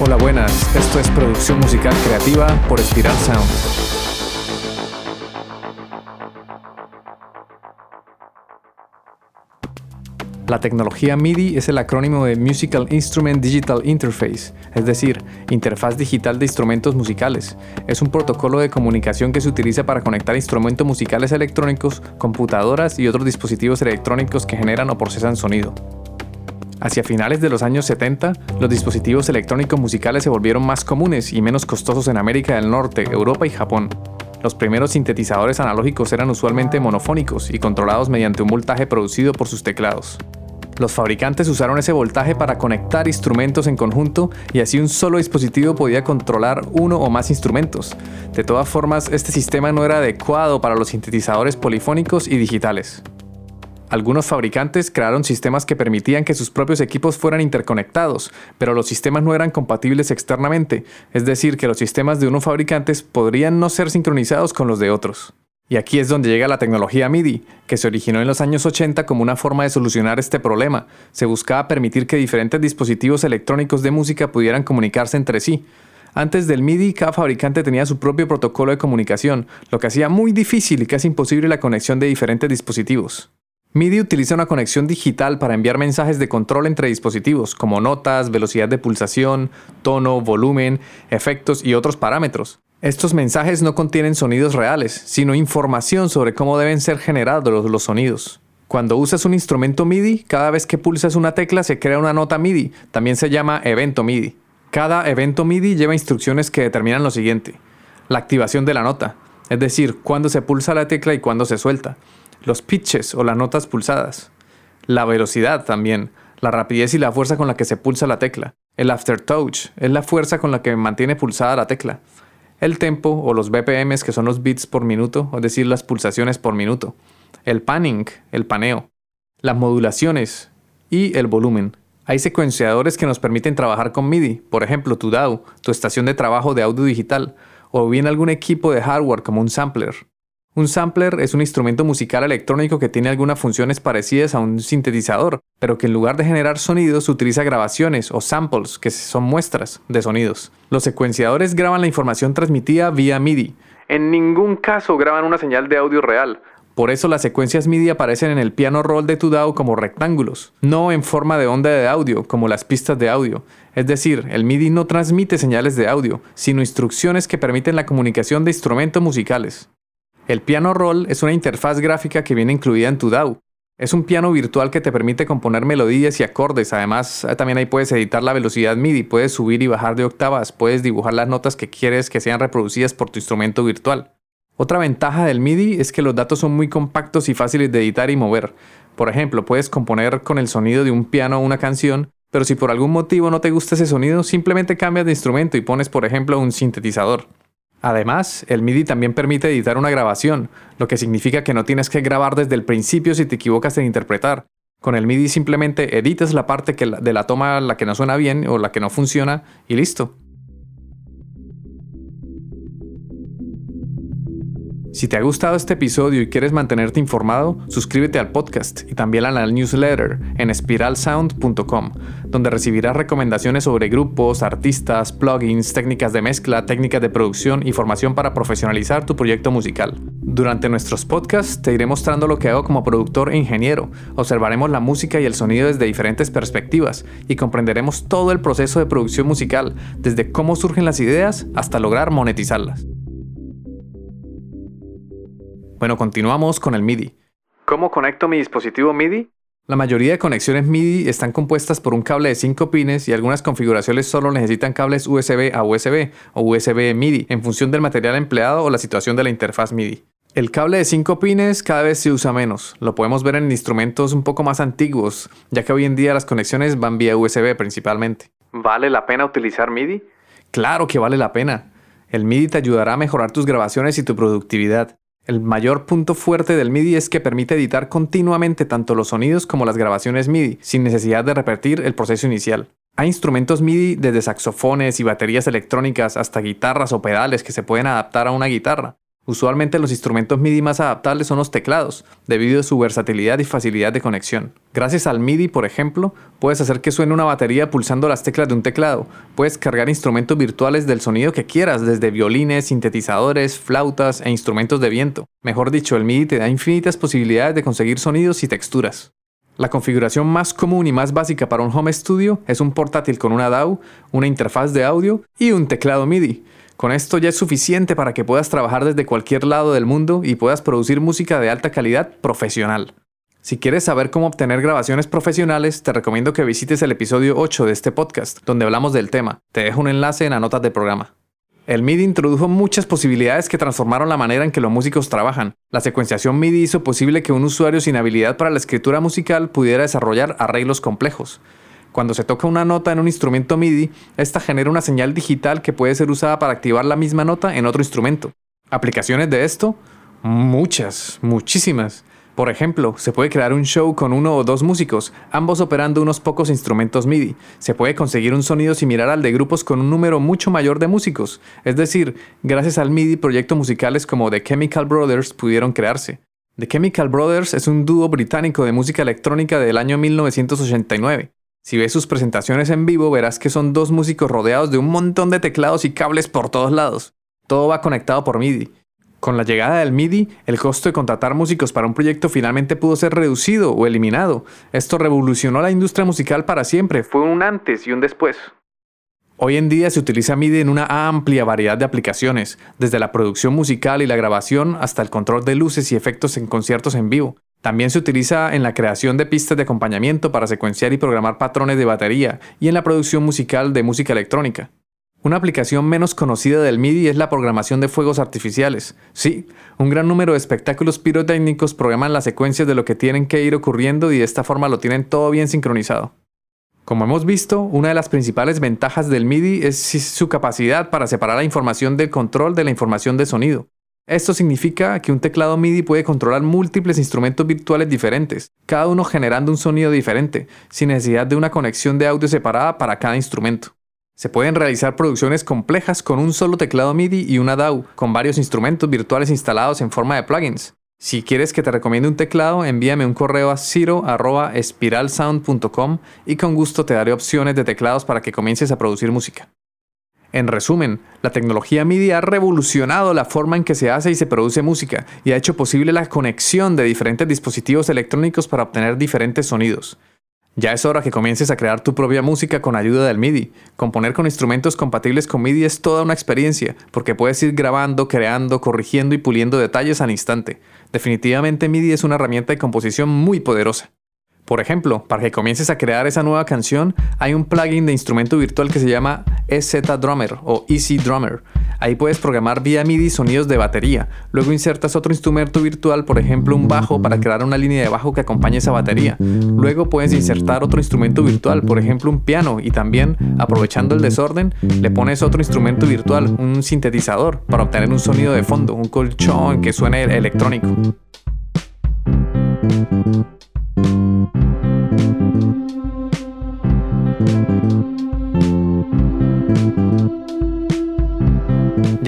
Hola, buenas. Esto es producción musical creativa por Spiral Sound. La tecnología MIDI es el acrónimo de Musical Instrument Digital Interface, es decir, interfaz digital de instrumentos musicales. Es un protocolo de comunicación que se utiliza para conectar instrumentos musicales electrónicos, computadoras y otros dispositivos electrónicos que generan o procesan sonido. Hacia finales de los años 70, los dispositivos electrónicos musicales se volvieron más comunes y menos costosos en América del Norte, Europa y Japón. Los primeros sintetizadores analógicos eran usualmente monofónicos y controlados mediante un voltaje producido por sus teclados. Los fabricantes usaron ese voltaje para conectar instrumentos en conjunto y así un solo dispositivo podía controlar uno o más instrumentos. De todas formas, este sistema no era adecuado para los sintetizadores polifónicos y digitales. Algunos fabricantes crearon sistemas que permitían que sus propios equipos fueran interconectados, pero los sistemas no eran compatibles externamente, es decir, que los sistemas de unos fabricantes podrían no ser sincronizados con los de otros. Y aquí es donde llega la tecnología MIDI, que se originó en los años 80 como una forma de solucionar este problema. Se buscaba permitir que diferentes dispositivos electrónicos de música pudieran comunicarse entre sí. Antes del MIDI, cada fabricante tenía su propio protocolo de comunicación, lo que hacía muy difícil y casi imposible la conexión de diferentes dispositivos. MIDI utiliza una conexión digital para enviar mensajes de control entre dispositivos, como notas, velocidad de pulsación, tono, volumen, efectos y otros parámetros. Estos mensajes no contienen sonidos reales, sino información sobre cómo deben ser generados los sonidos. Cuando usas un instrumento MIDI, cada vez que pulsas una tecla se crea una nota MIDI, también se llama evento MIDI. Cada evento MIDI lleva instrucciones que determinan lo siguiente. La activación de la nota, es decir, cuándo se pulsa la tecla y cuándo se suelta los pitches o las notas pulsadas, la velocidad también, la rapidez y la fuerza con la que se pulsa la tecla. El aftertouch es la fuerza con la que mantiene pulsada la tecla. El tempo o los BPMs que son los bits por minuto, es decir, las pulsaciones por minuto. El panning, el paneo. Las modulaciones y el volumen. Hay secuenciadores que nos permiten trabajar con MIDI, por ejemplo tu DAW, tu estación de trabajo de audio digital, o bien algún equipo de hardware como un sampler. Un sampler es un instrumento musical electrónico que tiene algunas funciones parecidas a un sintetizador, pero que en lugar de generar sonidos utiliza grabaciones o samples, que son muestras de sonidos. Los secuenciadores graban la información transmitida vía MIDI. En ningún caso graban una señal de audio real. Por eso las secuencias MIDI aparecen en el piano roll de tu DAW como rectángulos, no en forma de onda de audio como las pistas de audio. Es decir, el MIDI no transmite señales de audio, sino instrucciones que permiten la comunicación de instrumentos musicales. El piano roll es una interfaz gráfica que viene incluida en tu DAW. Es un piano virtual que te permite componer melodías y acordes. Además, eh, también ahí puedes editar la velocidad MIDI, puedes subir y bajar de octavas, puedes dibujar las notas que quieres que sean reproducidas por tu instrumento virtual. Otra ventaja del MIDI es que los datos son muy compactos y fáciles de editar y mover. Por ejemplo, puedes componer con el sonido de un piano una canción, pero si por algún motivo no te gusta ese sonido, simplemente cambias de instrumento y pones, por ejemplo, un sintetizador. Además, el MIDI también permite editar una grabación, lo que significa que no tienes que grabar desde el principio si te equivocas en interpretar. Con el MIDI simplemente editas la parte de la toma la que no suena bien o la que no funciona y listo. Si te ha gustado este episodio y quieres mantenerte informado, suscríbete al podcast y también a la newsletter en spiralsound.com, donde recibirás recomendaciones sobre grupos, artistas, plugins, técnicas de mezcla, técnicas de producción y formación para profesionalizar tu proyecto musical. Durante nuestros podcasts te iré mostrando lo que hago como productor e ingeniero, observaremos la música y el sonido desde diferentes perspectivas y comprenderemos todo el proceso de producción musical, desde cómo surgen las ideas hasta lograr monetizarlas. Bueno, continuamos con el MIDI. ¿Cómo conecto mi dispositivo MIDI? La mayoría de conexiones MIDI están compuestas por un cable de 5 pines y algunas configuraciones solo necesitan cables USB a USB o USB MIDI en función del material empleado o la situación de la interfaz MIDI. El cable de 5 pines cada vez se usa menos. Lo podemos ver en instrumentos un poco más antiguos, ya que hoy en día las conexiones van vía USB principalmente. ¿Vale la pena utilizar MIDI? Claro que vale la pena. El MIDI te ayudará a mejorar tus grabaciones y tu productividad. El mayor punto fuerte del MIDI es que permite editar continuamente tanto los sonidos como las grabaciones MIDI, sin necesidad de repetir el proceso inicial. Hay instrumentos MIDI desde saxofones y baterías electrónicas hasta guitarras o pedales que se pueden adaptar a una guitarra. Usualmente los instrumentos MIDI más adaptables son los teclados, debido a su versatilidad y facilidad de conexión. Gracias al MIDI, por ejemplo, puedes hacer que suene una batería pulsando las teclas de un teclado. Puedes cargar instrumentos virtuales del sonido que quieras, desde violines, sintetizadores, flautas e instrumentos de viento. Mejor dicho, el MIDI te da infinitas posibilidades de conseguir sonidos y texturas. La configuración más común y más básica para un home studio es un portátil con una DAW, una interfaz de audio y un teclado MIDI. Con esto ya es suficiente para que puedas trabajar desde cualquier lado del mundo y puedas producir música de alta calidad profesional. Si quieres saber cómo obtener grabaciones profesionales, te recomiendo que visites el episodio 8 de este podcast, donde hablamos del tema. Te dejo un enlace en las notas del programa. El MIDI introdujo muchas posibilidades que transformaron la manera en que los músicos trabajan. La secuenciación MIDI hizo posible que un usuario sin habilidad para la escritura musical pudiera desarrollar arreglos complejos. Cuando se toca una nota en un instrumento MIDI, esta genera una señal digital que puede ser usada para activar la misma nota en otro instrumento. ¿Aplicaciones de esto? Muchas, muchísimas. Por ejemplo, se puede crear un show con uno o dos músicos, ambos operando unos pocos instrumentos MIDI. Se puede conseguir un sonido similar al de grupos con un número mucho mayor de músicos. Es decir, gracias al MIDI proyectos musicales como The Chemical Brothers pudieron crearse. The Chemical Brothers es un dúo británico de música electrónica del año 1989. Si ves sus presentaciones en vivo, verás que son dos músicos rodeados de un montón de teclados y cables por todos lados. Todo va conectado por MIDI. Con la llegada del MIDI, el costo de contratar músicos para un proyecto finalmente pudo ser reducido o eliminado. Esto revolucionó la industria musical para siempre, fue un antes y un después. Hoy en día se utiliza MIDI en una amplia variedad de aplicaciones, desde la producción musical y la grabación hasta el control de luces y efectos en conciertos en vivo. También se utiliza en la creación de pistas de acompañamiento para secuenciar y programar patrones de batería y en la producción musical de música electrónica. Una aplicación menos conocida del MIDI es la programación de fuegos artificiales. Sí, un gran número de espectáculos pirotécnicos programan las secuencias de lo que tienen que ir ocurriendo y de esta forma lo tienen todo bien sincronizado. Como hemos visto, una de las principales ventajas del MIDI es su capacidad para separar la información del control de la información de sonido. Esto significa que un teclado MIDI puede controlar múltiples instrumentos virtuales diferentes, cada uno generando un sonido diferente, sin necesidad de una conexión de audio separada para cada instrumento. Se pueden realizar producciones complejas con un solo teclado MIDI y una DAW, con varios instrumentos virtuales instalados en forma de plugins. Si quieres que te recomiende un teclado, envíame un correo a ciro.espiralsound.com y con gusto te daré opciones de teclados para que comiences a producir música. En resumen, la tecnología MIDI ha revolucionado la forma en que se hace y se produce música y ha hecho posible la conexión de diferentes dispositivos electrónicos para obtener diferentes sonidos. Ya es hora que comiences a crear tu propia música con ayuda del MIDI. Componer con instrumentos compatibles con MIDI es toda una experiencia, porque puedes ir grabando, creando, corrigiendo y puliendo detalles al instante. Definitivamente MIDI es una herramienta de composición muy poderosa. Por ejemplo, para que comiences a crear esa nueva canción, hay un plugin de instrumento virtual que se llama EZ Drummer o Easy Drummer. Ahí puedes programar vía MIDI sonidos de batería. Luego insertas otro instrumento virtual, por ejemplo un bajo, para crear una línea de bajo que acompañe esa batería. Luego puedes insertar otro instrumento virtual, por ejemplo un piano, y también, aprovechando el desorden, le pones otro instrumento virtual, un sintetizador, para obtener un sonido de fondo, un colchón que suene electrónico.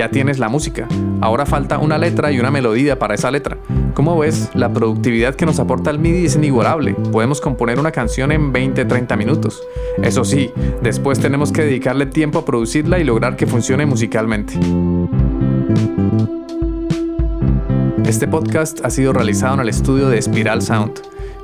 Ya tienes la música, ahora falta una letra y una melodía para esa letra. Como ves, la productividad que nos aporta el MIDI es inigualable. Podemos componer una canción en 20-30 minutos. Eso sí, después tenemos que dedicarle tiempo a producirla y lograr que funcione musicalmente. Este podcast ha sido realizado en el estudio de Spiral Sound.